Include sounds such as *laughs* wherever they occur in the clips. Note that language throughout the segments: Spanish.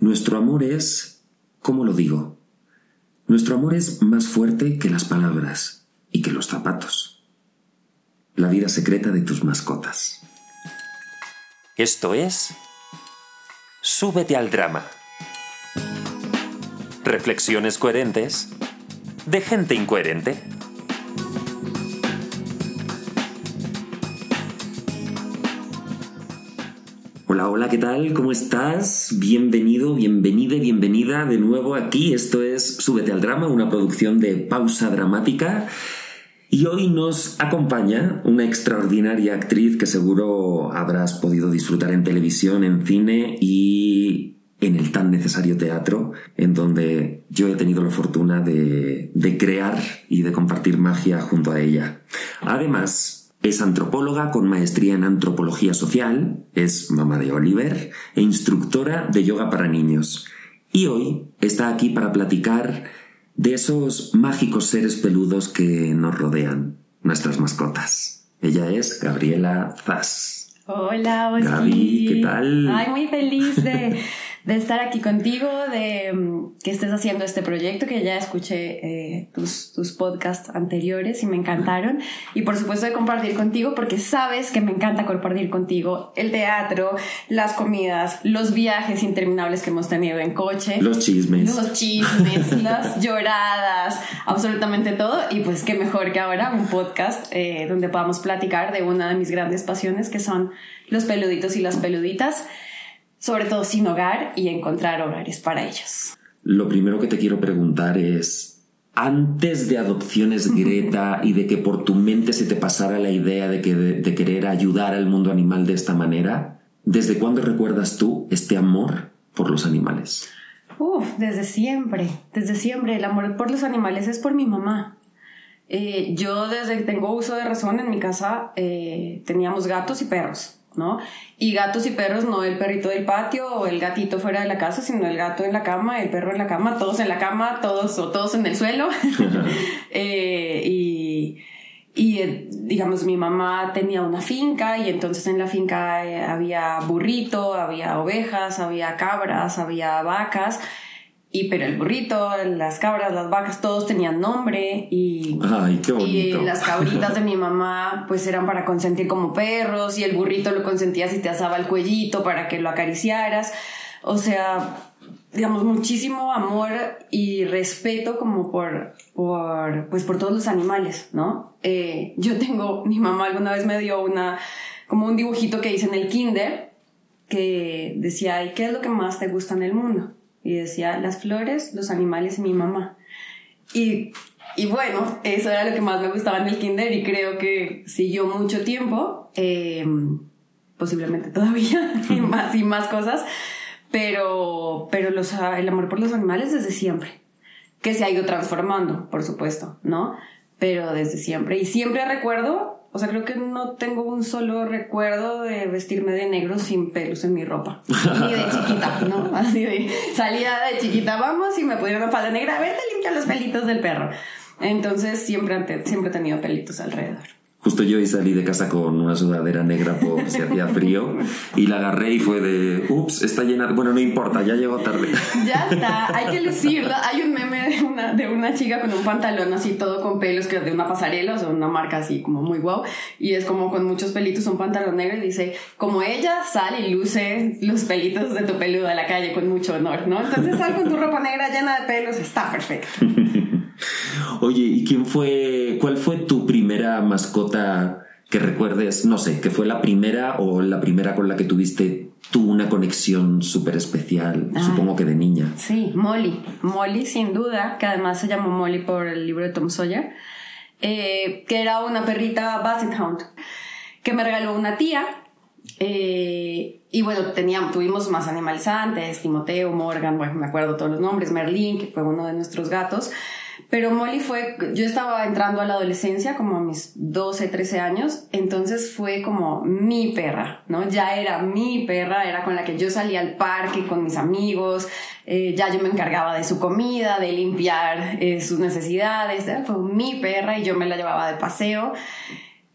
Nuestro amor es, ¿cómo lo digo? Nuestro amor es más fuerte que las palabras y que los zapatos. La vida secreta de tus mascotas. Esto es Súbete al drama. Reflexiones coherentes de gente incoherente. Hola, hola, ¿qué tal? ¿Cómo estás? Bienvenido, bienvenida, bienvenida de nuevo aquí. Esto es Súbete al Drama, una producción de pausa dramática. Y hoy nos acompaña una extraordinaria actriz que seguro habrás podido disfrutar en televisión, en cine y en el tan necesario teatro, en donde yo he tenido la fortuna de, de crear y de compartir magia junto a ella. Además, es antropóloga con maestría en antropología social, es mamá de Oliver e instructora de yoga para niños. Y hoy está aquí para platicar de esos mágicos seres peludos que nos rodean, nuestras mascotas. Ella es Gabriela Zas. Hola, Oski. Gaby, ¿qué tal? Ay, muy feliz de *laughs* de estar aquí contigo, de mm, que estés haciendo este proyecto, que ya escuché eh, tus, tus podcasts anteriores y me encantaron. Y por supuesto de compartir contigo, porque sabes que me encanta compartir contigo el teatro, las comidas, los viajes interminables que hemos tenido en coche. Los chismes. Los chismes, *laughs* las lloradas, absolutamente todo. Y pues qué mejor que ahora un podcast eh, donde podamos platicar de una de mis grandes pasiones, que son los peluditos y las peluditas sobre todo sin hogar y encontrar hogares para ellos. Lo primero que te quiero preguntar es, antes de Adopciones Greta *laughs* y de que por tu mente se te pasara la idea de, que, de, querer ayudar al mundo animal de esta manera, ¿desde cuándo recuerdas tú este amor por los animales? Uf, desde siempre, desde siempre. El amor por los animales es por mi mamá. Eh, yo desde que tengo uso de razón en mi casa eh, teníamos gatos y perros. ¿No? Y gatos y perros, no el perrito del patio o el gatito fuera de la casa, sino el gato en la cama, el perro en la cama, todos en la cama, todos o todos en el suelo. *laughs* Eh, y, y eh, digamos, mi mamá tenía una finca y entonces en la finca eh, había burrito, había ovejas, había cabras, había vacas. Y pero el burrito, las cabras, las vacas, todos tenían nombre y, Ay, qué y las cabritas de mi mamá pues eran para consentir como perros y el burrito lo consentía si te asaba el cuellito para que lo acariciaras. O sea, digamos, muchísimo amor y respeto como por, por, pues por todos los animales, ¿no? Eh, yo tengo, mi mamá alguna vez me dio una, como un dibujito que hice en el kinder que decía, ¿y qué es lo que más te gusta en el mundo? Y decía las flores, los animales y mi mamá. Y, y, bueno, eso era lo que más me gustaba en el kinder y creo que siguió mucho tiempo, eh, posiblemente todavía, *laughs* y más y más cosas, pero, pero los, el amor por los animales desde siempre, que se ha ido transformando, por supuesto, ¿no? Pero desde siempre. Y siempre recuerdo o sea, creo que no tengo un solo recuerdo de vestirme de negro sin pelos en mi ropa. Ni de chiquita, ¿no? *laughs* Así de salida de chiquita, vamos y me pusieron una falda negra, vete limpia los pelitos del perro. Entonces siempre, siempre he tenido pelitos alrededor. Justo yo hoy salí de casa con una sudadera negra por si hacía frío y la agarré y fue de, ups, está llena. Bueno, no importa, ya llegó tarde. *laughs* Ya está, hay que lucirlo. Hay un meme de una, de una chica con un pantalón así todo con pelos, que es de una pasarela, o sea, una marca así como muy guau. Y es como con muchos pelitos, un pantalón negro y dice, como ella sale y luce los pelitos de tu peludo a la calle con mucho honor, ¿no? Entonces sal con tu ropa negra llena de pelos, está perfecto. *laughs* Oye, ¿y quién fue, cuál fue tu primera mascota que recuerdes? No sé, que fue la primera o la primera con la que tuviste tú una conexión súper especial, supongo que de niña. Sí, Molly. Molly, sin duda, que además se llamó Molly por el libro de Tom Sawyer, eh, que era una perrita Basset Hound, que me regaló una tía. Eh, y bueno, teníamos, tuvimos más animales antes, Timoteo, Morgan, bueno, me acuerdo todos los nombres, Merlin, que fue uno de nuestros gatos. Pero Molly fue, yo estaba entrando a la adolescencia como a mis 12, 13 años, entonces fue como mi perra, ¿no? Ya era mi perra, era con la que yo salía al parque con mis amigos, eh, ya yo me encargaba de su comida, de limpiar eh, sus necesidades, fue mi perra y yo me la llevaba de paseo.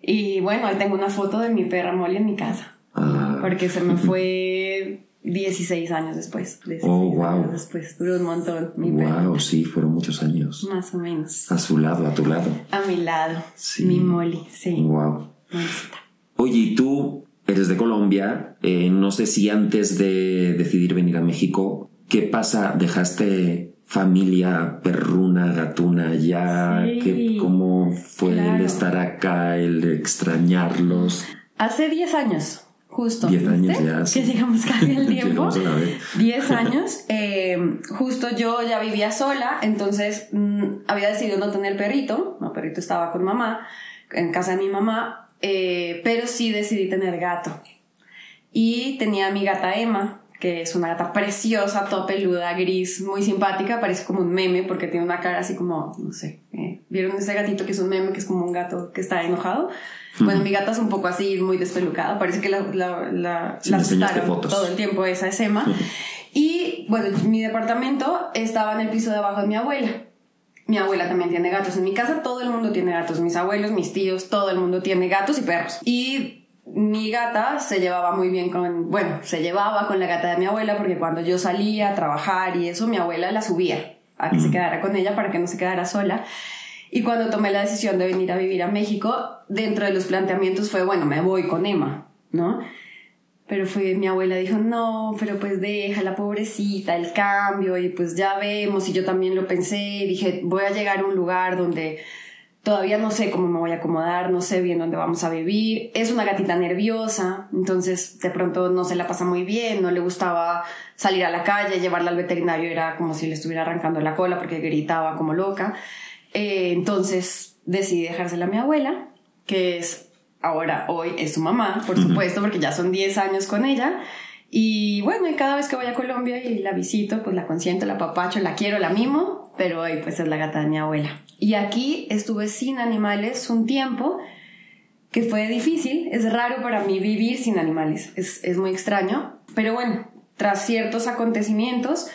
Y bueno, ahí tengo una foto de mi perra Molly en mi casa, ah. porque se me fue 16 años después. 16 Oh, wow. años después. Duró un montón, mi perro. Wow, sí, fueron muchos años. Más o menos. A su lado, a tu lado. A mi lado. Sí. Mi Molly, sí. Wow. Molicita. Oye, y tú eres de Colombia. eh, no sé si antes de decidir venir a México, ¿qué pasa? ¿Dejaste familia perruna, gatuna ya? Sí, ¿Qué- ¿Cómo fue el claro. estar acá, el extrañarlos? Hace 10 años, justo. 10 años ya, sí. Que llegamos casi al *laughs* tiempo. Llegamos a la vez. 10 *laughs* años. eh, justo yo ya vivía sola, entonces mm, había decidido no tener perrito. No, perrito estaba con mamá, en casa de mi mamá, eh, pero sí decidí tener gato. Y tenía a mi gata Emma, que es una gata preciosa, todo peluda, gris, muy simpática, parece como un meme porque tiene una cara así como, no sé, eh, ¿vieron ese gatito que es un meme, que es como un gato que está enojado? Bueno, mi gata es un poco así, muy despelucada, parece que la, la, la, Sí, asustaron fotos. todo el tiempo, esa es Emma. Y bueno, mi departamento estaba en el piso de abajo de mi abuela. Mi abuela también tiene gatos. En mi casa todo el mundo tiene gatos. Mis abuelos, mis tíos, todo el mundo tiene gatos y perros. Y mi gata se llevaba muy bien con, bueno, se llevaba con la gata de mi abuela porque cuando yo salía a trabajar y eso, mi abuela la subía a que se quedara con ella para que no se quedara sola. Y cuando tomé la decisión de venir a vivir a México, dentro de los planteamientos fue, bueno, me voy con Emma, ¿no? Pero fue, mi abuela dijo, no, pero pues déjala, pobrecita, el cambio, y pues ya vemos, y yo también lo pensé, y dije, voy a llegar a un lugar donde todavía no sé cómo me voy a acomodar, no sé bien dónde vamos a vivir, es una gatita nerviosa, entonces de pronto no se la pasa muy bien, no le gustaba salir a la calle, llevarla al veterinario era como si le estuviera arrancando la cola porque gritaba como loca, Eh, entonces decidí dejársela a mi abuela, que es ahora, hoy es su mamá, por supuesto, porque ya son 10 años con ella. Y bueno, y cada vez que voy a Colombia y la visito, pues la consiento, la papacho, la quiero, la mimo, pero hoy pues es la gata de mi abuela. Y aquí estuve sin animales un tiempo que fue difícil, es raro para mí vivir sin animales, es, es muy extraño, pero bueno, tras ciertos acontecimientos,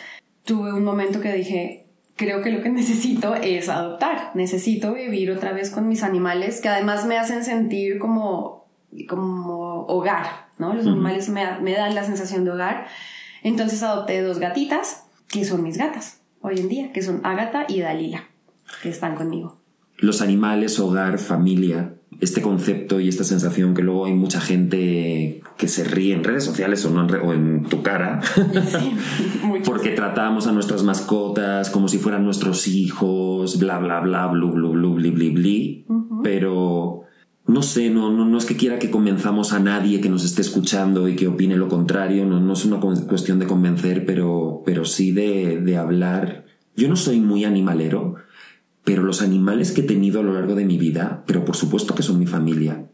tuve un momento que dije, creo que lo que *laughs* necesito es adoptar, necesito vivir otra vez con mis animales, que además me hacen sentir como, como hogar, ¿no? Los animales me, me dan la sensación de hogar. Entonces adopté dos gatitas, que son mis gatas hoy en día, que son Ágata y Dalila, que están conmigo. Los animales, hogar, familia, este concepto y esta sensación que luego hay mucha gente que se ríe en redes sociales o, no en, re- o en tu cara, Sí, *laughs* porque tratamos a nuestras mascotas como si fueran nuestros hijos, bla, bla, bla, blu, blu, blu, bli, bli, bli. Pero no sé, no, no, no es que quiera que convenzamos a nadie que nos esté escuchando y que opine lo contrario, no, no es una cu- cuestión de convencer, pero, pero sí de hablar. Yo no soy muy animalero, pero los animales que he tenido a lo largo de mi vida, pero por supuesto que son mi familia.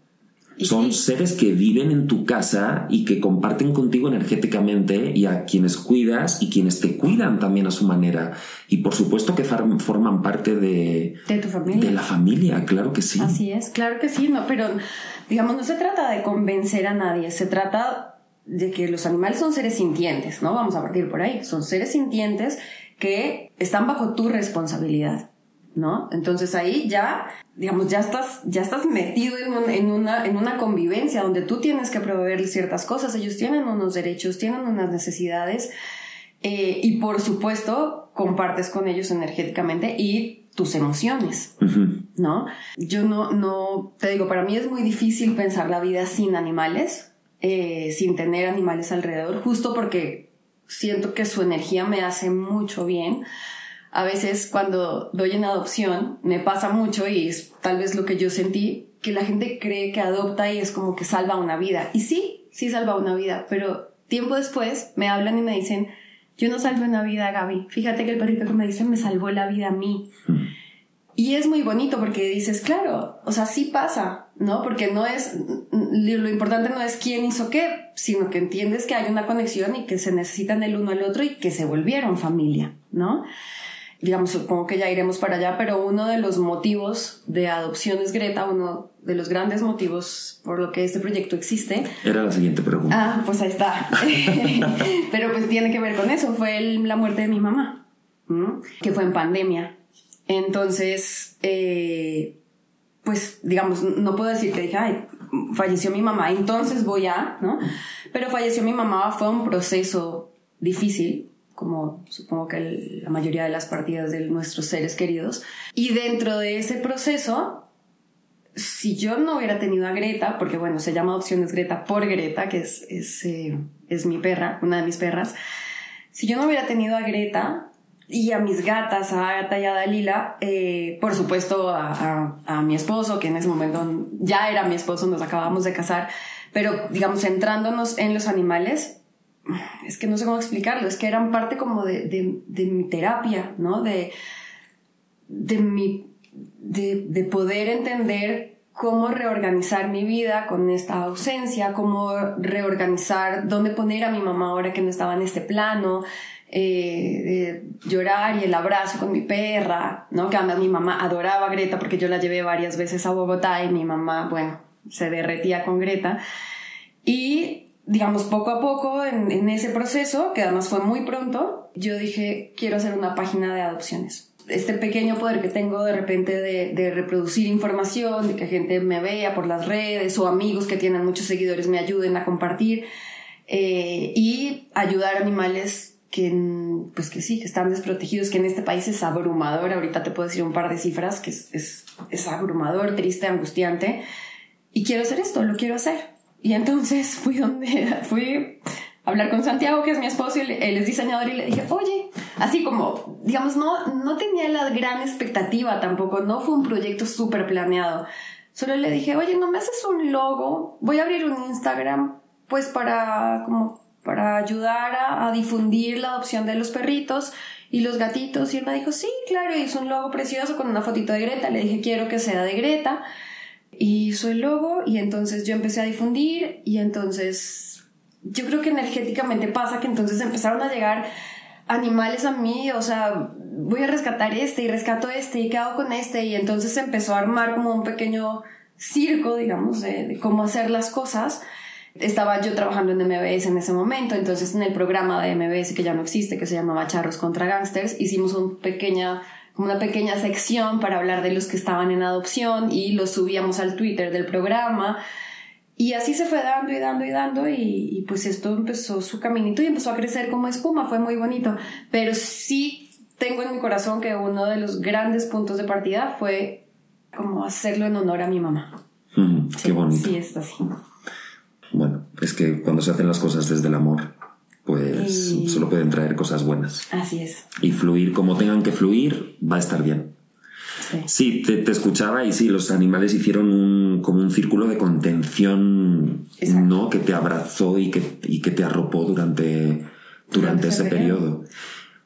Son sí. seres que viven en tu casa y que comparten contigo energéticamente y a quienes cuidas y quienes te cuidan también a su manera. Y por supuesto que forman parte de, De tu familia. de la familia, claro que sí. Así es, claro que sí, no, pero digamos, no se trata de convencer a nadie, se trata de que los animales son seres sintientes, ¿no? Vamos a partir por ahí, son seres sintientes que están bajo tu responsabilidad, ¿no? Entonces ahí ya, digamos, ya estás, ya estás metido en, un- en una, en una convivencia donde tú tienes que proveer ciertas cosas, ellos tienen unos derechos, tienen unas necesidades, eh, y por supuesto compartes con ellos energéticamente y tus emociones. ¿no? Yo no, no, te digo, para mí es muy difícil pensar la vida sin animales, eh, sin tener animales alrededor, justo porque siento que su energía me hace mucho bien. A veces cuando doy en adopción me pasa mucho y es tal vez lo que yo sentí, que la gente cree que adopta y es como que salva una vida. Y sí, sí salva una vida, pero tiempo después me hablan y me dicen, yo no salvé una vida, Gaby. Fíjate que el perrito que me dice me salvó la vida a mí. Y es muy bonito porque dices, claro, o sea, sí pasa, ¿no? Porque no es, lo importante no es quién hizo qué, sino que entiendes que hay una conexión y que se necesitan el uno al otro y que se volvieron familia, ¿no? Digamos, supongo que ya iremos para allá, pero uno de los motivos de adopción es Greta, uno de los grandes motivos por lo que este proyecto existe, Era la siguiente pregunta. Ah, pues ahí está. *laughs* Pero pues tiene que ver con eso. Fue el- la muerte de mi mamá, ¿m? que fue en pandemia. Entonces, eh, pues digamos, no puedo decir que dije, ay, falleció mi mamá, entonces voy a, ¿no? Pero falleció mi mamá, fue un proceso difícil, como supongo que la mayoría de las partidas de nuestros seres queridos. Y dentro de ese proceso, si yo no hubiera tenido a Greta, porque bueno, se llama Opciones Greta por Greta, que es, es, eh, es mi perra, una de mis perras, si yo no hubiera tenido a Greta, y a mis gatas, a Agatha y a Dalila, eh, por supuesto a, a, mi esposo, que en ese momento ya era mi esposo, nos acabamos de casar, pero digamos, centrándonos en los animales, es que no sé cómo explicarlo, es que eran parte como de, de, mi terapia, ¿no? De, de, mi, de, de poder entender cómo reorganizar mi vida con esta ausencia, cómo reorganizar dónde poner a mi mamá ahora que no estaba en este plano, eh, llorar y el abrazo con mi perra, ¿no? Que además mi mamá adoraba a Greta porque yo la llevé varias veces a Bogotá y mi mamá, bueno, se derretía con Greta. Y, digamos, poco a poco en, en ese proceso, que además fue muy pronto, yo dije, quiero hacer una página de adopciones. Este pequeño poder que tengo de repente de, de reproducir información, de que gente me vea por las redes o amigos que tienen muchos seguidores me ayuden a compartir eh, y ayudar animales que, pues que sí, que están desprotegidos, que en este país es abrumador. Ahorita te puedo decir un par de cifras que es, es, es abrumador, triste, angustiante. Y quiero hacer esto, lo quiero hacer. Y entonces fui donde, *laughs* fui a hablar con Santiago, que es mi esposo, y él es diseñador, y le dije, oye, así como, digamos, no, no tenía la gran expectativa tampoco, no fue un proyecto súper planeado. Solo le dije, oye, ¿no me haces un logo? Voy a abrir un Instagram, pues para como para ayudar a, difundir la adopción de los perritos y los gatitos. Y él me dijo, sí, claro, hizo un logo precioso con una fotito de Greta. Le dije, quiero que sea de Greta. Y el logo y entonces yo empecé a difundir y entonces yo creo que energéticamente pasa que entonces empezaron a llegar animales a mí, o sea, voy a rescatar este y rescato este y hago con este y entonces empezó a armar como un pequeño circo, digamos, de cómo hacer las cosas. Estaba yo trabajando en MBS en ese momento, entonces en el programa de MBS que ya no existe, que se llamaba Charros contra Gangsters, hicimos un pequeña, una pequeña sección para hablar de los que estaban en adopción y los subíamos al Twitter del programa. Y así se fue dando y dando y dando y, y pues esto empezó su caminito y empezó a crecer como espuma, fue muy bonito. Pero sí tengo en mi corazón que uno de los grandes puntos de partida fue como hacerlo en honor a mi mamá. Mm, qué bonito. Sí, es así. Bueno, es que cuando se hacen las cosas desde el amor, pues solo pueden traer cosas buenas. Así es. Y fluir como tengan que fluir, va a estar bien. Sí, te, escuchaba y sí, los animales hicieron un, como un círculo de contención, ¿no? Que te abrazó y que, y que te arropó durante, durante ese periodo.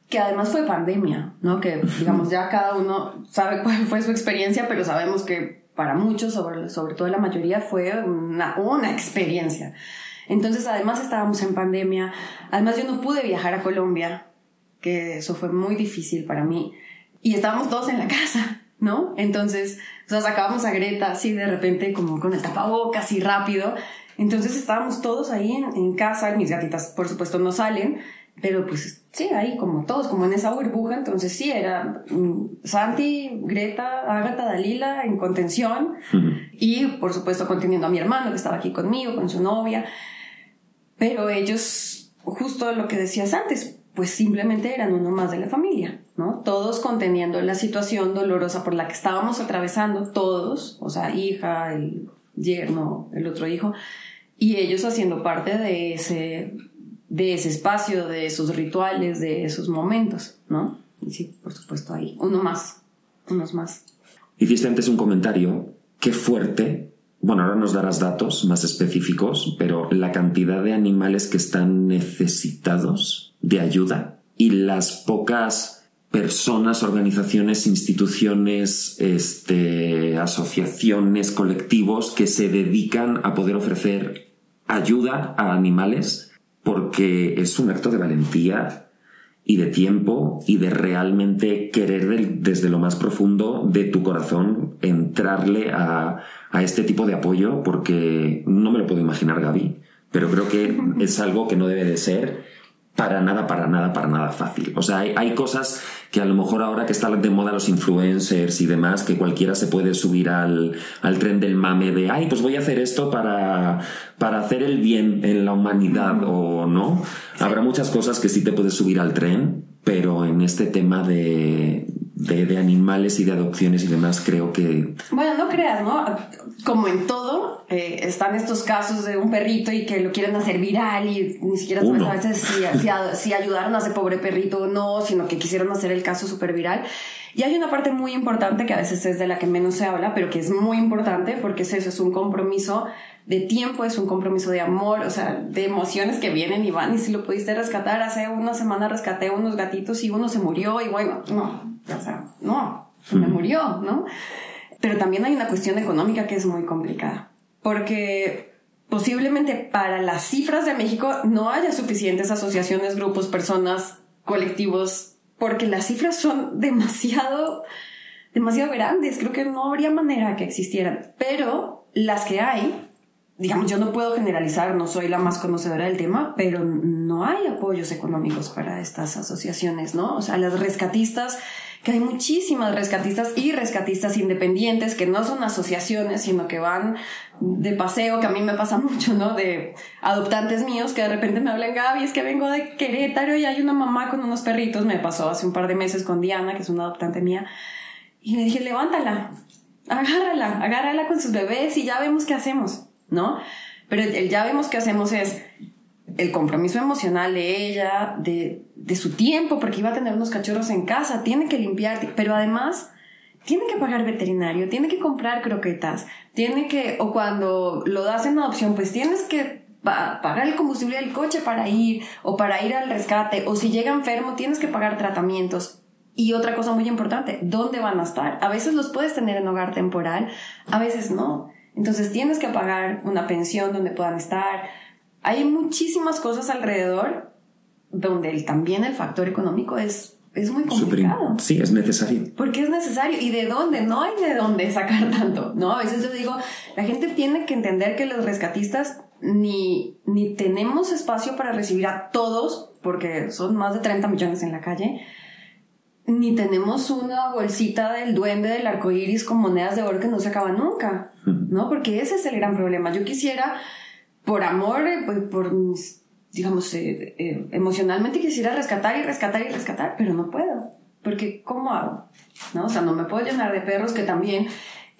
Que además fue pandemia, ¿no? Que digamos ya cada uno sabe cuál fue su experiencia, pero sabemos que para muchos, sobre, sobre todo la mayoría, fue una, una experiencia. Entonces, además estábamos en pandemia, además yo no pude viajar a Colombia, que eso fue muy difícil para mí, y estábamos todos en la casa, ¿no? Entonces, o sea, sacábamos a Greta así de repente como con el tapabocas y rápido, entonces estábamos todos ahí en, en casa, mis gatitas por supuesto no salen, pero pues sí, ahí como todos, como en esa burbuja, entonces sí, era mm, Santi, Greta, Agatha, Dalila en contención. Y por supuesto conteniendo a mi hermano que estaba aquí conmigo, con su novia, pero ellos, justo lo que decías antes, pues simplemente eran uno más de la familia, ¿no? Todos conteniendo la situación dolorosa por la que estábamos atravesando, todos, o sea, hija, el yerno, el otro hijo, y ellos haciendo parte de ese de ese espacio, de esos rituales, de esos momentos, ¿no? Y sí, por supuesto, hay uno más, unos más. Hiciste antes un comentario, qué fuerte, bueno, ahora nos darás datos más específicos, pero la cantidad de animales que están necesitados de ayuda y las pocas personas, organizaciones, instituciones, este, asociaciones, colectivos que se dedican a poder ofrecer ayuda a animales porque es un acto de valentía y de tiempo y de realmente querer desde lo más profundo de tu corazón entrarle a, a, este tipo de apoyo porque no me lo puedo imaginar Gaby, pero creo que es algo que no debe de ser para nada, para nada, para nada fácil. O sea, hay, hay, cosas que a lo mejor ahora que están de moda los influencers y demás, que cualquiera se puede subir al, al tren del mame de, ay, pues voy a hacer esto para, para hacer el bien en la humanidad o no. Habrá muchas cosas que sí te puedes subir al tren, pero en este tema de, de, de, animales y de adopciones y demás, creo que... Bueno, no creas, ¿no? Como en todo, eh, están estos casos de un perrito y que lo quieren hacer viral y ni siquiera sabes a veces si, si, si, ayudaron a ese pobre perrito o no, sino que quisieron hacer el caso súper viral. Y hay una parte muy importante que a veces es de la que menos se habla, pero que es muy importante porque es eso, es un compromiso de tiempo, es un compromiso de amor, o sea, de emociones que vienen y van. Y si lo pudiste rescatar, hace una semana rescaté unos gatitos y uno se murió y bueno, no, o sea, no, me murió, ¿no? Pero también hay una cuestión económica que es muy complicada, porque posiblemente para las cifras de México no haya suficientes asociaciones, grupos, personas, colectivos, porque las cifras son demasiado, demasiado grandes. Creo que no habría manera que existieran, pero las que hay, digamos, yo no puedo generalizar, no soy la más conocedora del tema, pero no hay apoyos económicos para estas asociaciones, ¿no? O sea, las rescatistas, que hay muchísimas rescatistas y rescatistas independientes que no son asociaciones, sino que van de paseo, que a mí me pasa *laughs* mucho, ¿no? De adoptantes míos que de repente me hablan, Gaby, es que vengo de Querétaro y hay una mamá con unos perritos, me pasó hace un par de meses con Diana, que es una adoptante mía, y le dije, levántala, agárrala, agárrala con sus bebés y ya vemos qué hacemos. ¿no? Pero el, ya vemos que hacemos es el compromiso emocional de ella, de, de su tiempo, porque iba a tener unos cachorros en casa, tiene que limpiar, pero además tiene que pagar veterinario, tiene que comprar croquetas, tiene que, o cuando lo das en adopción, pues tienes que pagar el combustible del coche para ir, o para ir al rescate, o si llega enfermo, tienes que pagar tratamientos. Y otra cosa muy importante, ¿dónde van a estar? A veces los puedes tener en hogar temporal, a veces no. Entonces tienes que pagar una pensión donde puedan estar. Hay muchísimas cosas alrededor donde también el factor económico es, es muy complicado. Sí, es necesario. Porque es necesario. ¿Y de dónde? No hay de dónde sacar tanto, ¿no? A veces yo digo, la gente tiene que entender que los rescatistas ni, ni tenemos espacio para recibir a todos, porque son más de 30 millones en la calle, ni tenemos una bolsita del duende del arco iris con monedas de oro que no se acaba nunca, ¿no? Porque ese es el gran problema. Yo quisiera, por amor, eh, pues, por, digamos, eh, eh, emocionalmente quisiera rescatar y rescatar y rescatar, pero no puedo. Porque, ¿cómo hago? ¿No? O sea, no me puedo llenar de perros que también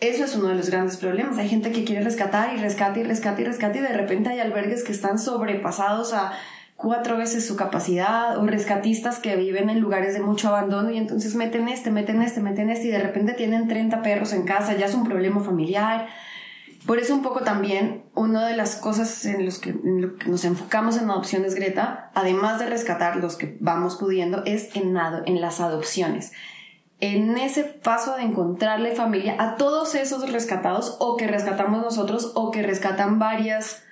eso es uno de los grandes problemas. Hay gente que quiere rescatar y rescate y rescate y rescate y de repente hay albergues que están sobrepasados a cuatro veces su capacidad o rescatistas que viven en lugares de mucho abandono y entonces meten este, meten este, meten este y de repente tienen 30 perros en casa, ya es un problema familiar. Por eso un poco también una de las cosas en, los que, nos enfocamos en adopciones Greta, además de rescatar los que vamos pudiendo, es en, en las adopciones. En ese paso de encontrarle familia a todos esos rescatados o que rescatamos nosotros o que rescatan varias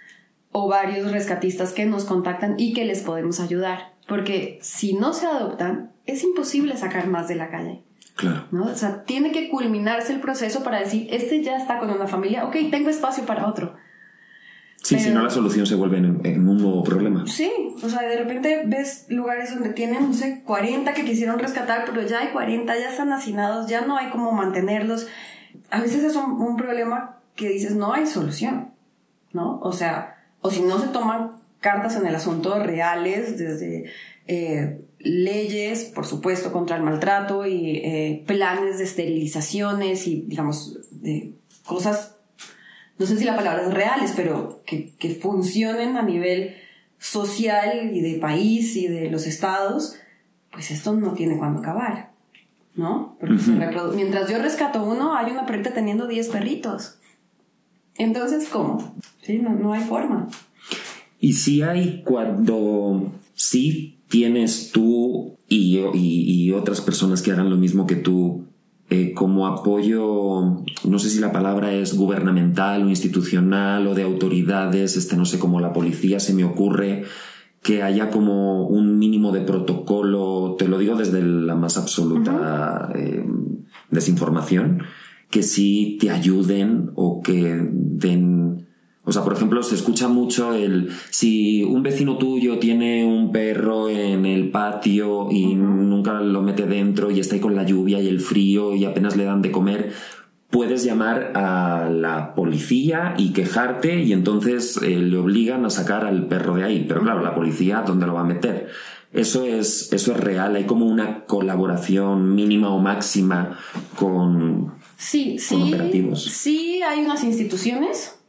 o varios rescatistas que nos contactan y que les podemos ayudar. Porque si no se adoptan, es imposible sacar más de la calle. Claro. ¿no? O sea, tiene que culminarse el proceso para decir, este ya está con una familia, ok, tengo espacio para otro. Sí, si no la solución se vuelve en, un nuevo problema. Sí, o sea, de repente ves lugares donde tienen, no sé, 40 que quisieron rescatar, pero ya hay 40, ya están hacinados, ya no hay cómo mantenerlos. A veces es un, un problema que dices, no hay solución, ¿no? O sea, o si no se toman cartas en el asunto reales, desde eh, leyes, por supuesto, contra el maltrato y eh, planes de esterilizaciones y, digamos, de cosas, no sé si la palabra es reales, pero que, que funcionen a nivel social y de país y de los estados, pues esto no tiene cuándo acabar, ¿no? Porque mientras yo rescato uno, hay una perrita teniendo 10 perritos. Entonces, ¿cómo? Sí, no, no hay forma. Y si hay cuando sí tienes tú y, y, otras personas que hagan lo mismo que tú eh, como apoyo, no sé si la palabra es gubernamental o institucional o de autoridades, este no sé, como la policía, se me ocurre que haya como un mínimo de protocolo, te lo digo desde la más absoluta eh, desinformación, que sí te ayuden o que den O sea, por ejemplo, se escucha mucho el si un vecino tuyo tiene un perro en el patio y nunca lo mete dentro y está ahí con la lluvia y el frío y apenas le dan de comer, puedes llamar a la policía y quejarte y entonces eh, le obligan a sacar al perro de ahí. Pero claro, la policía, ¿dónde lo va a meter? Eso es, eso es real, hay como una colaboración mínima o máxima con, Sí, con sí. operativos. Sí, hay unas instituciones.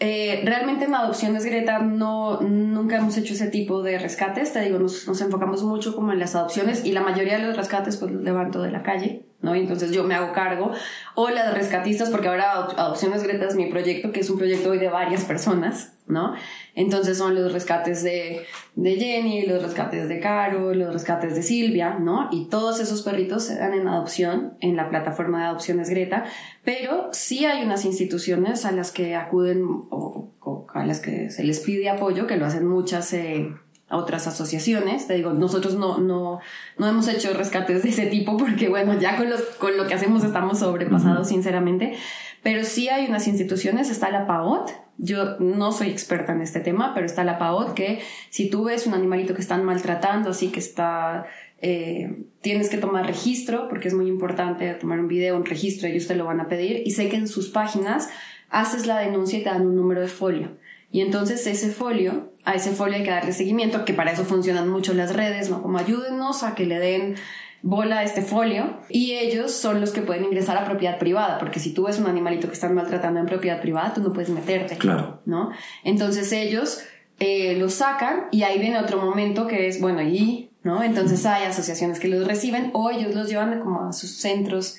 Eh, realmente en Adopciones Greta no, nunca hemos hecho ese tipo de rescates. Te digo, nos, nos enfocamos mucho como en las adopciones y la mayoría de los rescates pues los levanto de la calle, ¿no? Entonces yo me hago cargo. O las rescatistas, porque ahora Adop- Adopciones Greta es mi proyecto, que es un proyecto hoy de varias personas, ¿no? Entonces son los rescates de, de Jenny, los rescates de Caro, los rescates de Silvia, ¿no? Y todos esos perritos se dan en adopción en la plataforma de Adopciones Greta, pero sí hay unas instituciones a las que acuden o, o a las que se les pide apoyo, que lo hacen muchas eh, otras asociaciones. Te digo, nosotros no, no, no hemos hecho rescates de ese tipo porque, bueno, ya con, los, con lo que hacemos estamos sobrepasados, sinceramente. Pero sí hay unas instituciones, está la PAOT. Yo no soy experta en este tema, pero está la PAOT que si tú ves un animalito que están maltratando, así que está eh, tienes que tomar registro, porque es muy importante tomar un video, un registro, ellos te lo van a pedir. Y sé que en sus páginas haces la denuncia y te dan un número de folio. Y entonces ese folio, a ese folio hay que darle seguimiento, que para eso funcionan mucho las redes, ¿no? Como ayúdenos a que le den bola a este folio y ellos son los que pueden ingresar a propiedad privada, porque si tú ves un animalito que están maltratando en propiedad privada, tú no puedes meterte. Claro. ¿no? Entonces ellos eh, los sacan y ahí viene otro momento que es, bueno, y, ¿no? Entonces hay asociaciones que los reciben o ellos los llevan como a sus centros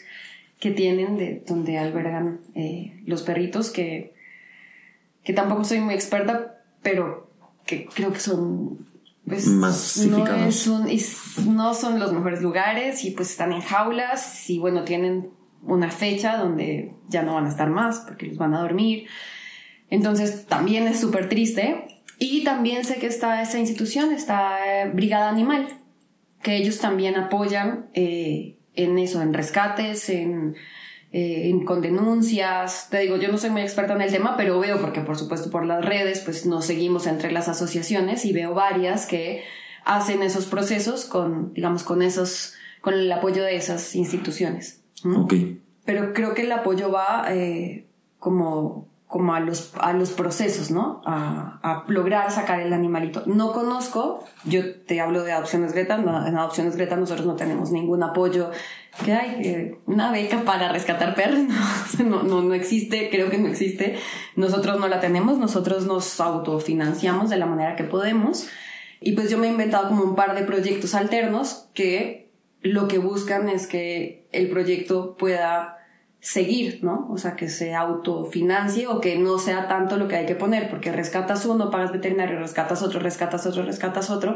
que tienen de donde albergan eh, los perritos que, que tampoco soy muy experta, pero que creo que son pues, no, es un- son los mejores lugares y pues están en jaulas y bueno, tienen una fecha donde ya no van a estar más porque los van a dormir. Entonces también es súper triste. Y también sé que está esa institución, está eh, Brigada Animal, que ellos también apoyan eh, en eso, en rescates, en, eh, con denuncias. Te digo, yo no soy muy experta en el tema, pero veo, porque por supuesto por las redes, pues nos seguimos entre las asociaciones y veo varias que hacen esos procesos con, digamos, con esos, con el apoyo de esas instituciones. Ok. pero creo que el apoyo va eh, como, como a, los, a los procesos, ¿no? A, a lograr sacar el animalito. No conozco, yo te hablo de Adopciones Greta, no- en Adopciones Greta nosotros no tenemos ningún apoyo. que hay? Eh, una beca para rescatar perros, *laughs* no, no, no, existe, creo que no existe. Nosotros no la tenemos, nosotros nos autofinanciamos de la manera que podemos. Y pues yo me he inventado como un par de proyectos alternos que lo que buscan es que el proyecto pueda seguir, ¿no? O sea, que se autofinancie o que no sea tanto lo que hay que poner, porque rescatas uno, pagas veterinario, rescatas otro, rescatas otro, rescatas otro,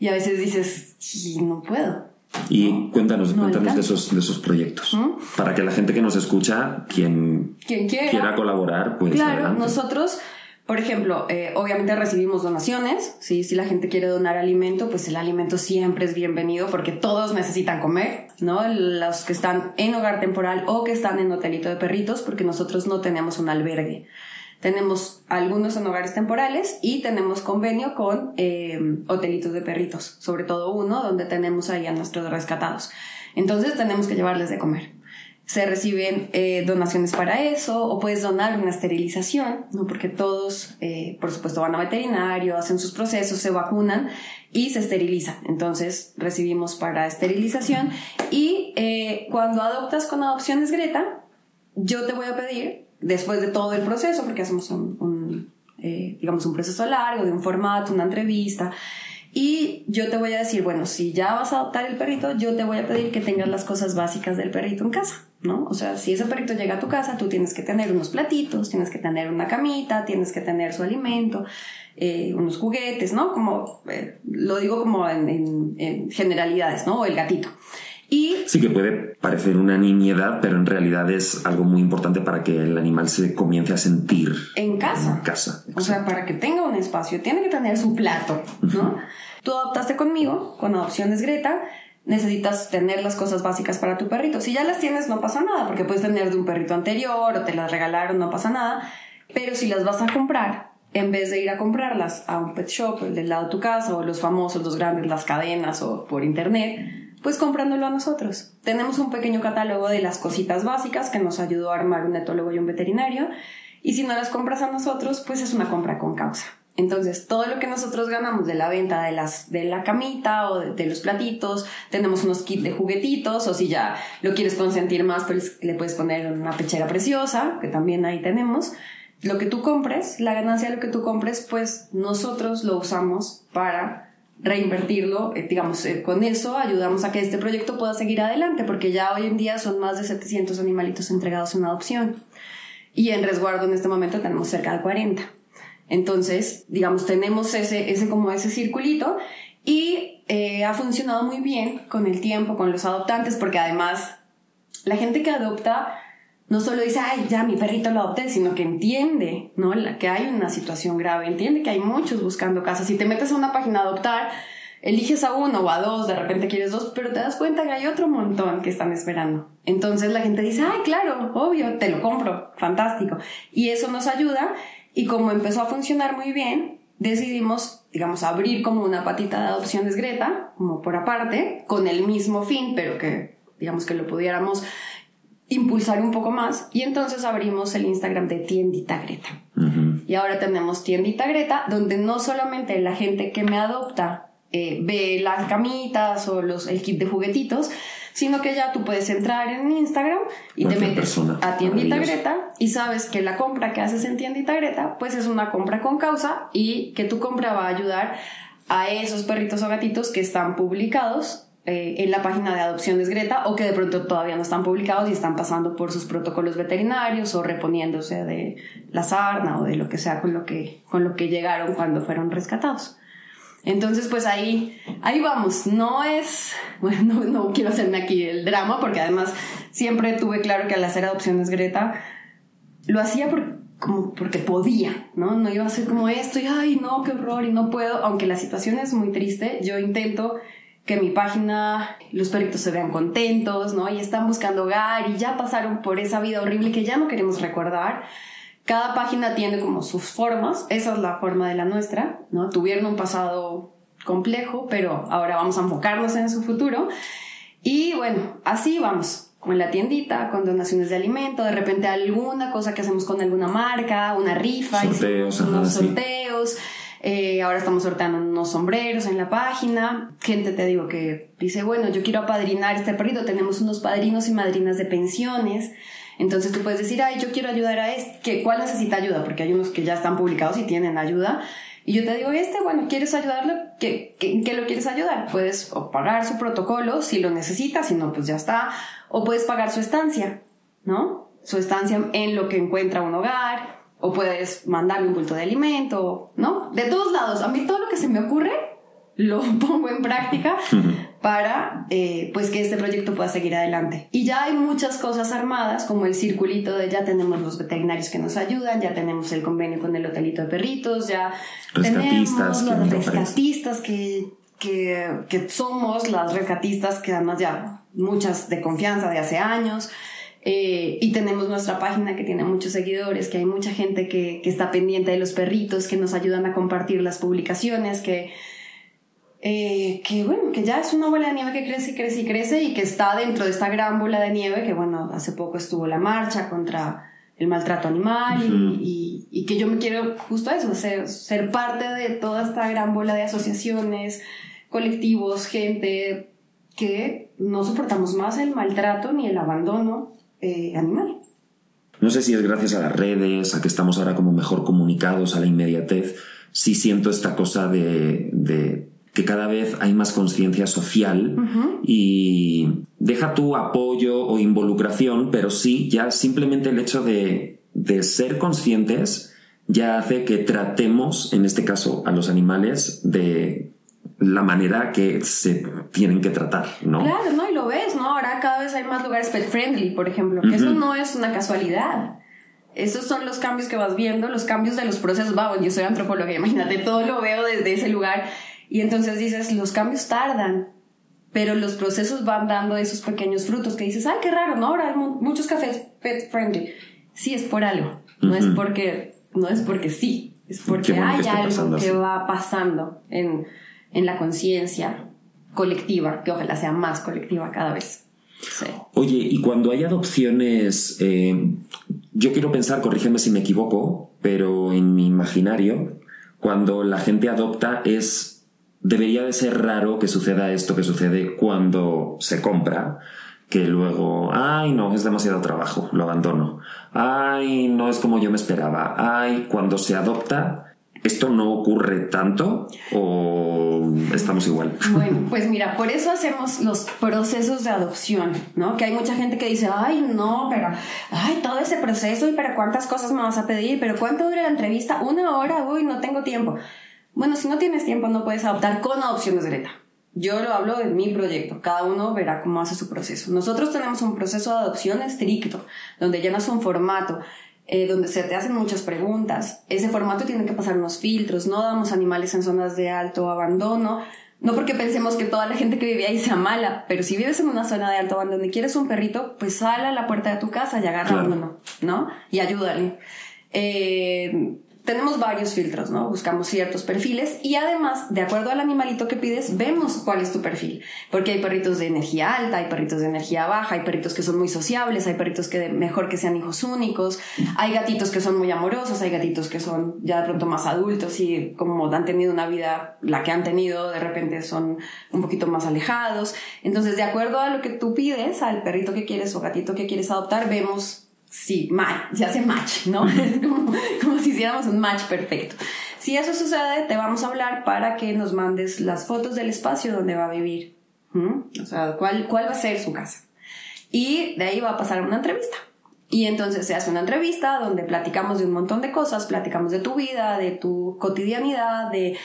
y a veces dices, "Y no puedo. Y cuéntanos, no cuéntanos de esos, de esos proyectos. ¿Mm? Para que la gente que nos escucha, quien Quien quiera. quiera colaborar, pues Claro, adelante. nosotros, por ejemplo, eh, obviamente recibimos donaciones, ¿sí? si la gente quiere donar alimento, pues el alimento siempre es bienvenido porque todos necesitan comer, ¿no? Los que están en hogar temporal o que están en hotelito de perritos, porque nosotros no tenemos un albergue. Tenemos algunos en hogares temporales y tenemos convenio con eh, hotelitos de perritos, sobre todo uno donde tenemos ahí a nuestros rescatados. Entonces tenemos que llevarles de comer se reciben eh, donaciones para eso o puedes donar una esterilización, ¿no? porque todos, eh, por supuesto, van a veterinario, hacen sus procesos, se vacunan y se esterilizan. Entonces recibimos para esterilización y eh, cuando adoptas con Adopciones Greta, yo te voy a pedir, después de todo el proceso, porque hacemos un, un, digamos, un proceso largo, de un formato, una entrevista, y yo te voy a decir, bueno, si ya vas a adoptar el perrito, yo te voy a pedir que tengas las cosas básicas del perrito en casa, ¿no? O sea, si ese perrito llega a tu casa, tú tienes que tener unos platitos, tienes que tener una camita, tienes que tener su alimento, eh, unos juguetes, ¿no? Como, eh, lo digo como en, en- en generalidades, ¿no? O el gatito. Y Sí que puede parecer una niñedad, pero en realidad es algo muy importante para que el animal se comience a sentir en casa. en casa. O sea, para que tenga un espacio, tiene que tener su plato, ¿no? Tú adoptaste conmigo, con Adopciones Greta, necesitas tener las cosas básicas para tu perrito. Si ya las tienes, no pasa nada, porque puedes tener de un perrito anterior o te las regalaron, no pasa nada. Pero si las vas a comprar, en vez de ir a comprarlas a un pet shop, el del lado de tu casa, o los famosos, los grandes, las cadenas, o por internet, pues comprándolo a nosotros. Tenemos un pequeño catálogo de las cositas básicas que nos ayudó a armar un etólogo y un veterinario. Y si no las compras a nosotros, pues es una compra con causa. Entonces, todo lo que nosotros ganamos de la venta de, las, de la camita o de, los platitos, tenemos unos kits de juguetitos, o si ya lo quieres consentir más, pues le puedes poner una pechera preciosa, que también ahí tenemos. Lo que tú compres, la ganancia de lo que tú compres, pues nosotros lo usamos para reinvertirlo, eh, digamos, eh, con eso ayudamos a que este proyecto pueda seguir adelante, porque ya hoy en día son más de 700 animalitos entregados en adopción y en resguardo en este momento tenemos cerca de 40. Entonces, digamos, tenemos ese, ese como ese circulito y eh, ha funcionado muy bien con el tiempo, con los adoptantes, porque además la gente que adopta no solo dice, ay, ya mi perrito lo adopté, sino que entiende, ¿no? que hay una situación grave, entiende que hay muchos buscando casa. Si te metes a una página a adoptar, eliges a uno o a dos, de repente quieres dos, pero te das cuenta que hay otro montón que están esperando. Entonces la gente dice, ay, claro, obvio, te lo compro, fantástico. Y eso nos ayuda y como empezó a funcionar muy bien, decidimos, digamos, abrir como una patita de adopciones Greta, como por aparte, con el mismo fin, pero que, digamos, que lo pudiéramos impulsar un poco más. Y entonces abrimos el Instagram de Tiendita Greta. Y ahora tenemos Tiendita Greta, donde no solamente la gente que me adopta eh, ve las camitas o los, el kit de juguetitos, sino que ya tú puedes entrar en Instagram y te metes a Tiendita Greta y sabes que la compra que haces en Tiendita Greta, pues es una compra con causa y que tu compra va a ayudar a esos perritos o gatitos que están publicados eh, en la página de adopciones Greta o que de pronto todavía no están publicados y están pasando por sus protocolos veterinarios o reponiéndose de la sarna o de lo que sea con lo que, con lo que llegaron cuando fueron rescatados. Entonces, pues ahí, ahí vamos. No es, *laughs* bueno, no, quiero hacerme aquí el drama, porque además siempre tuve claro que al hacer adopciones Greta, lo hacía como porque podía, ¿no? No iba a ser como esto y, ay, no, qué horror y no puedo. Aunque la situación es muy triste, yo intento que mi página, los perritos se vean contentos, ¿no? Y están buscando hogar y ya pasaron por esa vida horrible que ya no queremos recordar. Cada página tiene como sus formas, esa es la forma de la nuestra, ¿no? Tuvieron un pasado complejo, pero ahora vamos a enfocarnos en su futuro. Y bueno, así vamos, con la tiendita, con donaciones de alimento, de repente alguna cosa que hacemos con alguna marca, una rifa, sorteos, unos sorteos. Eh, ahora estamos sorteando unos sombreros en la página. Gente, te digo, que dice, bueno, yo quiero apadrinar este perrito. Tenemos unos padrinos y madrinas de pensiones. Entonces tú puedes decir, ay, yo quiero ayudar a este, ¿cuál necesita ayuda? Porque hay unos que ya están publicados y tienen ayuda. Y yo te digo, este, bueno, ¿quieres ayudarle? ¿Qué, qué, lo quieres ayudar? Puedes pagar su protocolo si lo necesitas, si no, pues ya está. O puedes pagar su estancia, ¿no? Su estancia en lo que encuentra un hogar. O puedes mandarle un bulto de alimento, ¿no? De todos lados. A mí todo lo que se me ocurre, lo *laughs* pongo en práctica para eh, pues que este proyecto pueda seguir adelante. Y ya hay muchas cosas armadas, como el circulito de ya tenemos los veterinarios que nos ayudan, ya tenemos el convenio con el hotelito de perritos, ya tenemos los rescatistas que, que, que, somos las rescatistas que además ya muchas de confianza de hace años. Eh, y tenemos nuestra página que tiene muchos seguidores, que hay mucha gente que, que está pendiente de los perritos, que nos ayudan a compartir las publicaciones, que eh, que bueno, que ya es una bola de nieve que crece y crece y crece y que está dentro de esta gran bola de nieve que bueno, hace poco estuvo la marcha contra el maltrato animal y, y, que yo me quiero justo eso, ser, ser parte de toda esta gran bola de asociaciones, colectivos, gente que no soportamos más el maltrato ni el abandono eh, animal. No sé si es gracias a las redes, a que estamos ahora como mejor comunicados, a la inmediatez, sí siento esta cosa de, de que cada vez hay más conciencia social y deja tu apoyo o involucración, pero sí, ya simplemente el hecho de, de ser conscientes ya hace que tratemos, en este caso, a los animales de la manera que se tienen que tratar, ¿no? Claro, ¿no? Y lo ves, ¿no? Ahora cada vez hay más lugares pet friendly, por ejemplo, que eso no es una casualidad. Esos son los cambios que vas viendo, los cambios de los procesos. Vamos, yo soy antropóloga, imagínate, todo lo veo desde ese lugar y entonces dices, los cambios tardan, pero los procesos van dando esos pequeños frutos que dices, ay, qué raro, ¿no? Ahora hay muchos cafés pet friendly. sí es por algo. No es porque, no es porque sí, es porque hay algo que va pasando en, en la conciencia colectiva, que ojalá sea más colectiva cada vez. Oye, y cuando hay adopciones, eh, yo quiero pensar, corrígeme si me equivoco, pero en mi imaginario, cuando la gente adopta es debería de ser raro que suceda esto que sucede cuando se compra, que luego, ay, no, es demasiado trabajo, lo abandono. Ay, no es como yo me esperaba. Ay, cuando se adopta, ¿Esto no ocurre tanto o estamos igual? Bueno, *laughs* pues mira, por eso hacemos los procesos de adopción, ¿no? Que hay mucha gente que dice, ay, no, pero, ay, todo ese proceso y para cuántas cosas me vas a pedir, pero ¿cuánto dura la entrevista? Una hora, uy, no tengo tiempo. Bueno, si no tienes tiempo no puedes adoptar con adopciones de Yo lo hablo de mi proyecto, cada uno verá cómo hace su proceso. Nosotros tenemos un proceso de adopción estricto, donde llenas un formato, eh, donde se te hacen muchas preguntas. Ese formato tiene que pasar unos filtros, no damos animales en zonas de alto abandono, no porque pensemos que toda la gente que vive ahí sea mala, pero si vives en una zona de alto abandono y quieres un perrito, pues sal a la puerta de tu casa y agarra uno, ¿no? Y ayúdale. Eh, tenemos varios filtros, ¿no? Buscamos ciertos perfiles y además, de acuerdo al animalito que pides, vemos cuál es tu perfil. Porque hay perritos de energía alta, hay perritos de energía baja, hay perritos que son muy sociables, hay perritos que mejor que sean hijos únicos, hay gatitos que son muy amorosos, hay gatitos que son ya de pronto más adultos y como han tenido una vida, la que han tenido, de repente son un poquito más alejados. Entonces, de acuerdo a lo que tú pides, al perrito que quieres o gatito que quieres adoptar, vemos sí, match, se hace match, ¿no? *laughs* como, si hiciéramos un match perfecto. Si eso sucede, te vamos a hablar para que nos mandes las fotos del espacio donde va a vivir. O sea, ¿cuál, cuál va a ser su casa. Y de ahí va a pasar una entrevista. Y entonces se hace una entrevista donde platicamos de un montón de cosas, platicamos de tu vida, de tu cotidianidad, de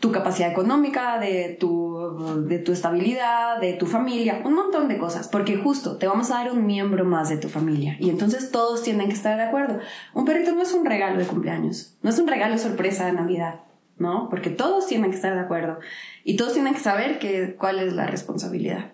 tu capacidad económica, de tu, de tu estabilidad, de tu familia, un montón de cosas, porque justo te vamos a dar un miembro más de tu familia y entonces todos tienen que estar de acuerdo. Un perrito no es un regalo de cumpleaños, no es un regalo sorpresa de Navidad, ¿no? Porque todos tienen que estar de acuerdo y todos tienen que saber que, cuál es la responsabilidad.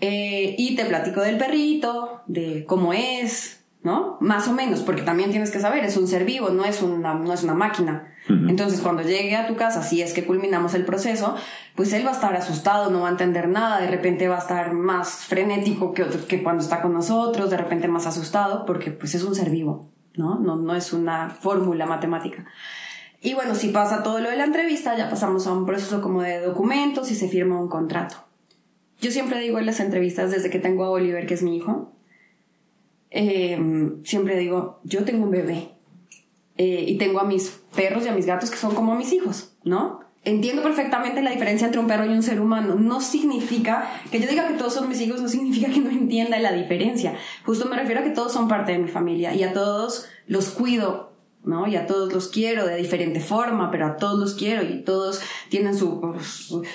Eh, y te platico del perrito, de cómo es, ¿no? Más o menos, porque también tienes que saber, es un ser vivo, no es una, no es una máquina. Entonces, cuando llegue a tu casa, si es que culminamos el proceso, pues él va a estar asustado, no va a entender nada, de repente va a estar más frenético que, cuando está con nosotros, de repente más asustado, porque pues es un ser vivo, ¿no? No, no es una fórmula matemática. Y bueno, si pasa todo lo de la entrevista, ya pasamos a un proceso como de documentos y se firma un contrato. Yo siempre digo en las entrevistas, desde que tengo a Oliver, que es mi hijo, Em, siempre digo, yo tengo un bebé eh, y tengo a mis perros y a mis gatos que son como mis hijos, ¿no? Entiendo perfectamente la diferencia entre un perro y un ser humano. No significa que yo diga que todos son mis hijos, no significa que no entienda la diferencia. Justo me refiero a que todos son parte de mi familia y a todos los cuido ¿no? Y a todos los quiero de diferente forma, pero a todos los quiero y todos tienen su,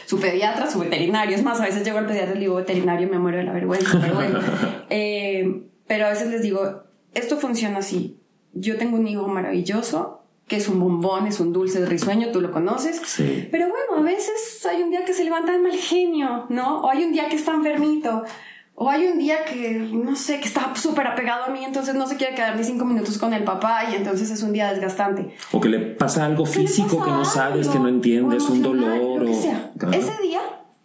su, pediatra, su veterinario. Es más, a veces llego al pediatra y digo veterinario y me muero de la vergüenza, pero bueno. *laughs* Eh, pero a veces les digo, esto funciona así. Yo tengo un hijo maravilloso, que es un bombón, es un dulce risueño, tú lo conoces. Sí. Pero bueno, a veces hay un día que se levanta de mal genio, ¿no? O hay un día que está enfermito. O hay un día que, no sé, que está súper apegado a mí, entonces no se quiere quedar ni cinco minutos con el papá y entonces es un día desgastante. O que le pasa algo físico que no sabes, que no entiendes, un dolor. o... sea. Ese día,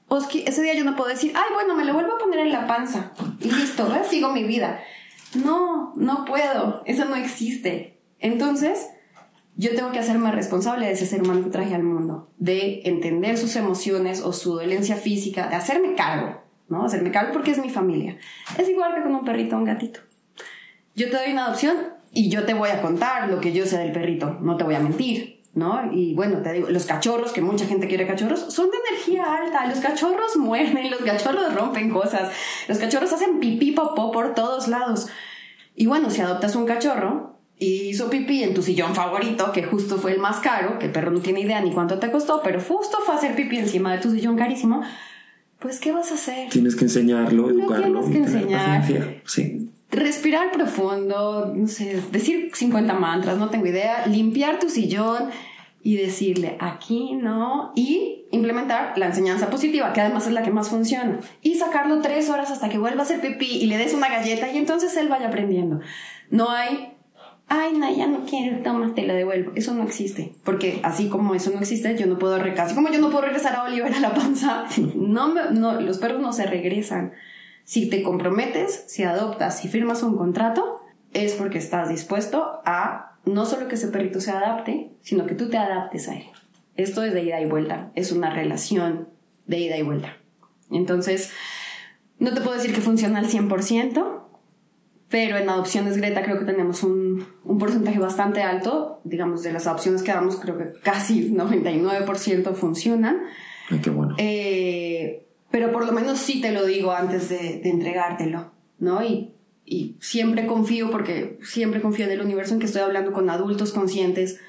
Oski, ese día yo no puedo decir, ay, bueno, me lo vuelvo a poner en la panza y listo, *laughs* sigo mi vida. No, no puedo, eso no existe. Entonces, yo tengo que hacerme responsable de ese ser humano que traje al mundo, de entender sus emociones o su dolencia física, de hacerme cargo, ¿no? Hacerme cargo porque es mi familia. Es igual que con un perrito o un gatito. Yo te doy una adopción y yo te voy a contar lo que yo sé del perrito, no te voy a mentir, ¿no? Y bueno, te digo, los cachorros, que mucha gente quiere cachorros, son de energía alta. Los cachorros mueren, los cachorros rompen cosas, los cachorros hacen pipí popó por todos lados. Y bueno, si adoptas un cachorro y hizo pipí en tu sillón favorito, que justo fue el más caro, que el perro no tiene idea ni cuánto te costó, pero justo fue hacer pipí encima de tu sillón carísimo, pues ¿qué vas a hacer? Tienes que enseñarlo, educarlo. Tienes que enseñar. Sí respirar profundo, no sé, decir 50 mantras, no tengo idea, limpiar tu sillón y decirle aquí no y implementar la enseñanza positiva, que además es la que más funciona, y sacarlo tres horas hasta que vuelva a hacer pipí y le des una galleta y entonces él vaya aprendiendo. No hay ay, no, ya no quiero, toma, te la devuelvo. Eso no existe. Porque así como eso no existe, yo no puedo regresar. Así como yo no puedo regresar a Oliver a la panza, *laughs* no, me- no, los perros no se regresan. Si te comprometes, si adoptas, si firmas un contrato, es porque estás dispuesto a no solo que ese perrito se adapte, sino que tú te adaptes a él. Esto es de ida y vuelta. Es una relación de ida y vuelta. Entonces, no te puedo decir que funciona al 100%, pero en adopciones Greta creo que tenemos un, un porcentaje bastante alto. Digamos, de las adopciones que damos, creo que casi 99% funcionan. Ay, qué bueno. Eh, pero por lo menos sí te lo digo antes de, de entregártelo, ¿no? Y, y siempre confío, porque siempre confío en el universo en que estoy hablando con adultos conscientes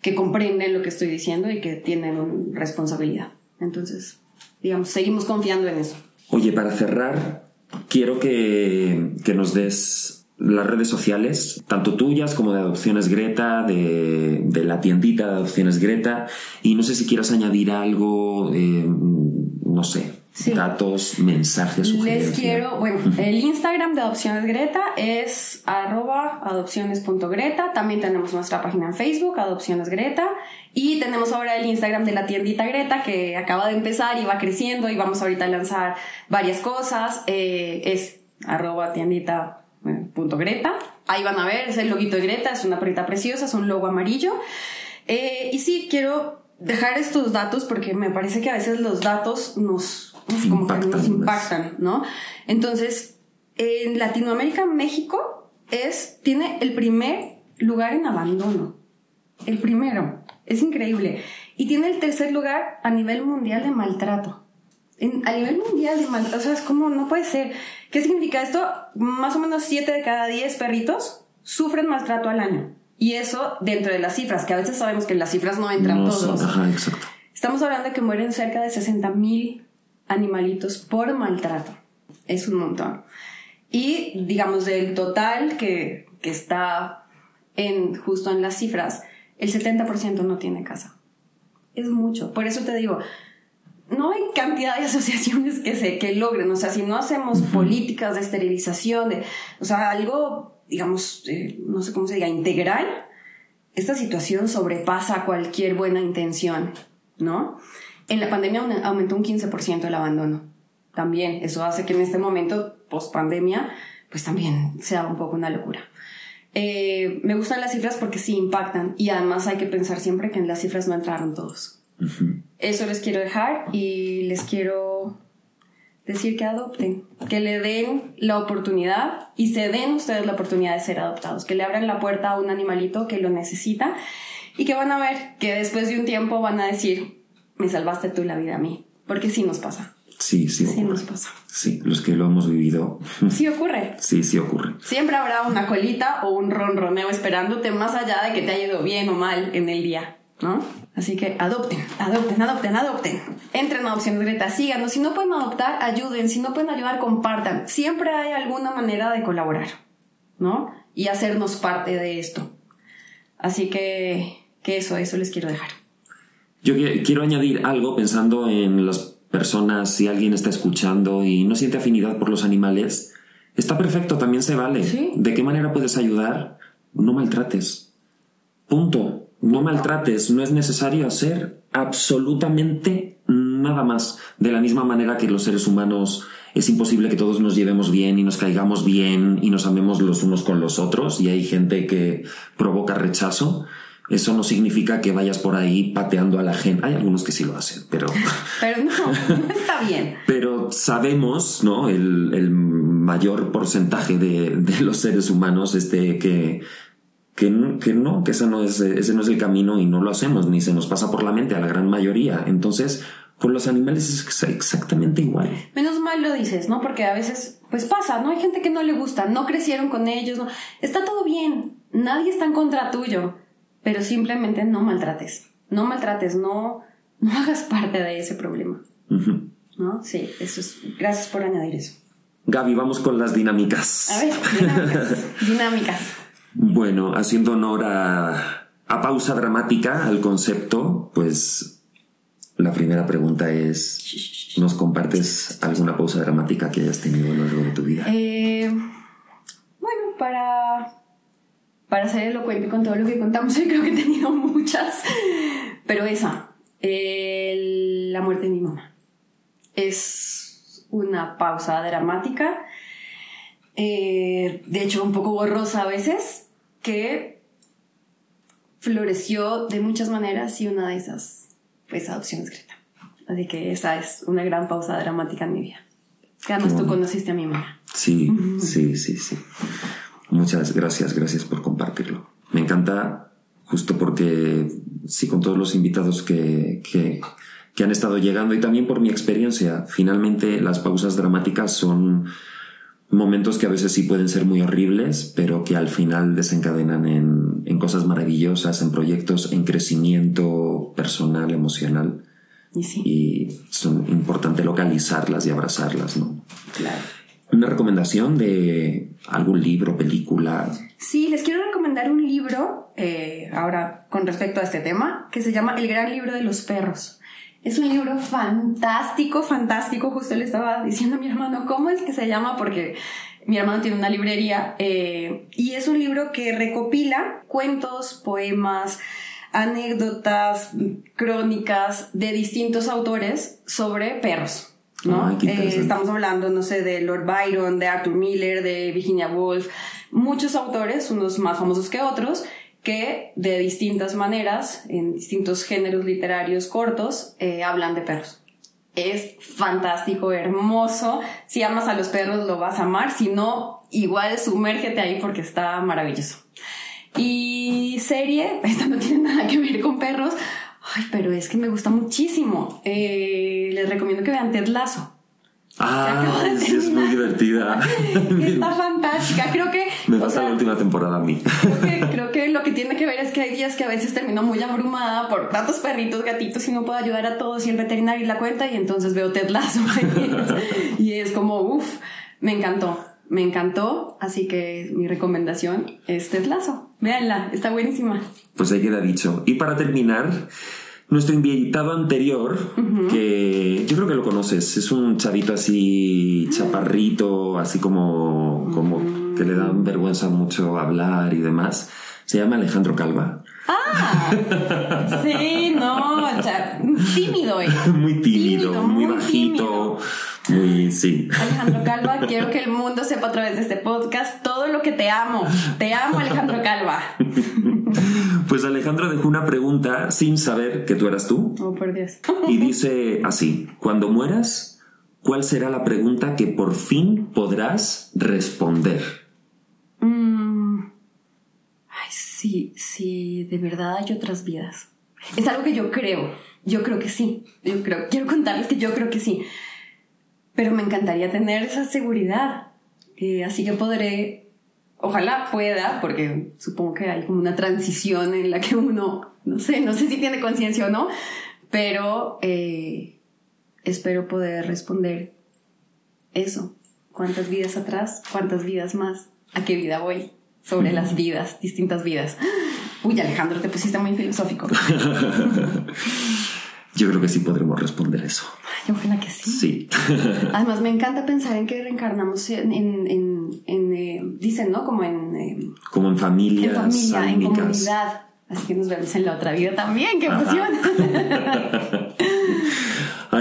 que comprenden lo que estoy diciendo y que tienen responsabilidad. Entonces, digamos, seguimos confiando en eso. Oye, para cerrar, quiero que, que nos des las redes sociales, tanto tuyas como de Adopciones Greta, de, de la tiendita de Adopciones Greta, y no sé si quieras añadir algo, eh, no sé, Sí. datos, mensajes, sugerencias. Les quiero, bueno, el Instagram de Adopciones Greta es arroba adopciones.greta. También tenemos nuestra página en Facebook, Adopciones Greta. Y tenemos ahora el Instagram de la tiendita Greta, que acaba de empezar y va creciendo y vamos ahorita a lanzar varias cosas. Eh, es arroba tiendita punto Greta. Ahí van a ver, es el loguito de Greta, es una perrita preciosa, es un logo amarillo. Eh, y sí, quiero dejar estos datos porque me parece que a veces los datos nos, uf, como que Impactan nos más. impactan, ¿no? Entonces, en Latinoamérica, México es, tiene el primer lugar en abandono. El primero. Es increíble. Y tiene el tercer lugar a nivel mundial de maltrato. En- a nivel mundial de maltrato. O sea, es como, no puede ser. ¿Qué significa esto? Más o menos 7 de cada 10 perritos sufren maltrato al año. Y eso dentro de las cifras, que a veces sabemos que en las cifras no entran No todos. ajá, exacto. Estamos hablando de que mueren cerca de 60 mil animalitos por maltrato. Es un montón. Y digamos, del total que, que está en, justo en las cifras, el 70% no tiene casa. Es mucho. Por eso te digo, no hay cantidad de *laughs* asociaciones que se que logren. O sea, si no hacemos políticas de esterilización, de, o sea, algo, digamos, eh, no sé cómo se diga, integral, esta situación sobrepasa cualquier buena intención, ¿no? En la pandemia aumentó un 15% el abandono. También, eso hace que en este momento, post pandemia, pues también sea un poco una locura. Eh, me gustan las cifras porque sí impactan y además hay que pensar siempre que en las cifras no entraron todos. Eso les quiero dejar y les quiero decir que adopten, que le den la oportunidad y se den ustedes la oportunidad de ser adoptados, que le abran la puerta a un animalito que lo necesita y que van a ver que después de un tiempo van a decir, me salvaste tú la vida a mí, porque sí nos pasa, Sí, sí, sí ocurre. nos pasa, Sí, los que lo hemos vivido, sí ocurre. *laughs* sí, sí ocurre. Siempre habrá una colita o un ronroneo esperándote más allá de que te haya ido bien o mal en el día, ¿no? Así que adopten, adopten, adopten, adopten. Entren a Adopciones Greta, síganos. Si no pueden adoptar, ayuden. Si no pueden ayudar, compartan. Siempre hay alguna manera de colaborar, ¿no? Y hacernos parte de esto. Así que, que eso, eso les quiero dejar. Yo qui- quiero añadir algo pensando en las personas, si alguien está escuchando y no siente afinidad por los animales, está perfecto, también se vale. Sí. ¿De qué manera puedes ayudar? No maltrates. Punto. No maltrates, no es necesario hacer absolutamente nada más. De la misma manera que los seres humanos es imposible que todos nos llevemos bien y nos caigamos bien y nos amemos los unos con los otros y hay gente que provoca rechazo. Eso no significa que vayas por ahí pateando a la gente. Hay algunos que sí lo hacen, pero, *laughs* Pero no, no está bien. *laughs* pero sabemos, ¿no? El, el mayor porcentaje de, de los seres humanos este, que, que, no- que no, que ese no, es, ese no es el camino y no lo hacemos, ni se nos pasa por la mente a la gran mayoría. Entonces, con los animales es ex- exactamente igual. Menos mal lo dices, ¿no? Porque a veces, pues pasa, ¿no? Hay gente que no le gusta, no crecieron con ellos, ¿no? Está todo bien, nadie está en contra tuyo, pero simplemente no maltrates, no maltrates, no, no hagas parte de ese problema. ¿no? Sí, eso es, gracias por añadir eso. Gaby, vamos con las dinámicas. A ver, dinámicas, dinámicas. Bueno, haciendo honor a, pausa dramática, al concepto, pues la primera pregunta es, ¿nos compartes alguna pausa dramática que hayas tenido a lo largo de tu vida? Eh, bueno, para para ser elocuente con todo lo que contamos, *laughs* hoy creo que he tenido muchas, pero esa, la muerte de mi mamá, es una pausa dramática, eh, de hecho un poco borrosa a veces, que floreció de muchas maneras y una de esas, pues adopción discreta. Así que esa es una gran pausa dramática en mi vida. Que además tú conociste a mi mamá. Sí, sí, sí, sí. Muchas gracias, gracias por compartirlo. Me encanta justo porque sí, con todos los invitados que, que, que han estado llegando y también por mi experiencia, finalmente las pausas dramáticas son momentos que a veces sí pueden ser muy horribles, pero que al final desencadenan en, en cosas maravillosas, en proyectos, en crecimiento personal, emocional. Y, sí. y son importante localizarlas y abrazarlas, ¿no? Claro. ¿Una recomendación de algún libro, película? Sí, les quiero recomendar un libro, eh, ahora con respecto a este tema, que se llama El Gran Libro de los Perros. Es un libro fantástico, fantástico. Justo le estaba diciendo a mi hermano cómo es que se llama, porque mi hermano tiene una librería eh, y es un libro que recopila cuentos, poemas, anécdotas, crónicas de distintos autores sobre perros. ¿no? Eh, estamos hablando, no sé, de Lord Byron, de Arthur Miller, de Virginia Woolf, muchos autores, unos más famosos que otros, que de distintas maneras, en distintos géneros literarios cortos, eh, hablan de perros. Es fantástico, hermoso. Si amas a los perros, lo vas a amar. Si no, igual sumérgete ahí porque está maravilloso. Y serie, *laughs* esta no tiene nada que ver con perros. Ay, pero es que me gusta muchísimo. Eh, les recomiendo que vean Ted Lasso. Ah, sí, es muy divertida. *laughs* Está fantástica. Creo que. Me o sea, la última temporada a mí. creo que, *laughs* creo que lo que tiene que ver es que hay días que a veces termino muy abrumada por tantos perritos, gatitos y no puedo ayudar a todos y el veterinario la cuenta y entonces veo Ted Lasso *laughs* y es como, uff, me encantó, me encantó, así que mi recomendación es Ted Lasso. Véanla, está buenísima. Pues ahí queda dicho. Y para terminar, nuestro invitado anterior, que yo creo que lo conoces, es un chavito así chaparrito, así como, como que le da vergüenza mucho hablar y demás. Se llama Alejandro Calva. Ah, sí, no, o sea, tímido, eh. *laughs* muy tímido, Tímido, muy, muy bajito, muy sí. Alejandro Calva, quiero que el mundo sepa a través de este podcast todo lo que te amo. Te amo, Alejandro Calva. Pues Alejandro dejó una pregunta sin saber que tú eras tú Oh, por Dios. y dice así, cuando mueras, ¿cuál será la pregunta que por fin podrás responder? Mm. Sí, sí, de verdad hay otras vidas. Es algo que yo creo. Yo creo que sí. Yo creo, quiero contarles que yo creo que sí. Pero me encantaría tener esa seguridad. Eh, así que podré, ojalá pueda, porque supongo que hay como una transición en la que uno, no sé, no sé si tiene conciencia o no, pero eh, espero poder responder eso. ¿Cuántas vidas atrás? ¿Cuántas vidas más? ¿A qué vida voy? Sobre las vidas, distintas vidas. Uy, Alejandro, te pusiste muy filosófico. *laughs* Yo creo que sí podremos responder eso. Ay, ojalá que sí. Sí. *laughs* Además, me encanta pensar en que reencarnamos en, en, en- en, eh, dicen, ¿no? Como en, eh, Como en familias, en familia, en comunidad. Así que nos vemos en la otra vida también. ¡Qué emoción! *laughs*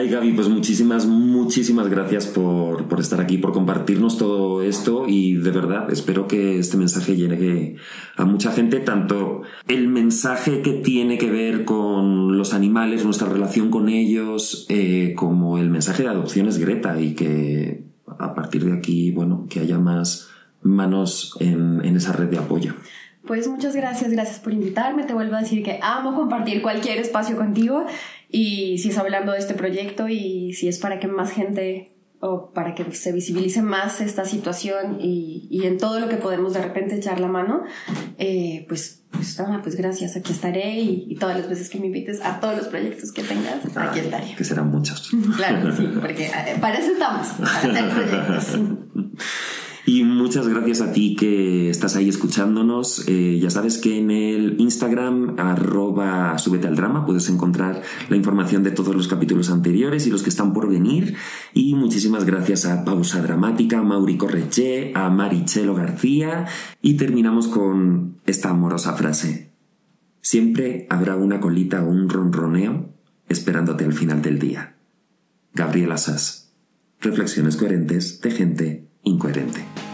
Ay, Gaby, pues muchísimas, muchísimas gracias por, por estar aquí, por compartirnos todo esto y de verdad espero que este mensaje llegue a mucha gente, tanto el mensaje que tiene que ver con los animales, nuestra relación con ellos, eh, como el mensaje de adopciones Greta y que a partir de aquí, bueno, que haya más manos en, en esa red de apoyo. Pues muchas gracias, gracias por invitarme. Te vuelvo a decir que amo compartir cualquier espacio contigo y si es hablando de este proyecto y si es para que más gente o para que se visibilice más esta situación y, y en todo lo que podemos de repente echar la mano, eh, pues, pues, nada, pues gracias, aquí estaré y, y todas las veces que me invites a todos los proyectos que tengas, aquí Ay, estaré. Que serán muchos. Claro sí, porque eh, para eso estamos, para hacer *laughs* proyectos. Y muchas gracias a ti que estás ahí escuchándonos. Eh, ya sabes que en el Instagram, arroba súbete al drama, puedes encontrar la información de todos los capítulos anteriores y los que están por venir. Y muchísimas gracias a Pausa Dramática, a Mauri Correche, a Marichelo García. Y terminamos con esta amorosa frase. Siempre habrá una colita o un ronroneo esperándote al final del día. Gabriel Asas. Reflexiones coherentes de gente incoherente.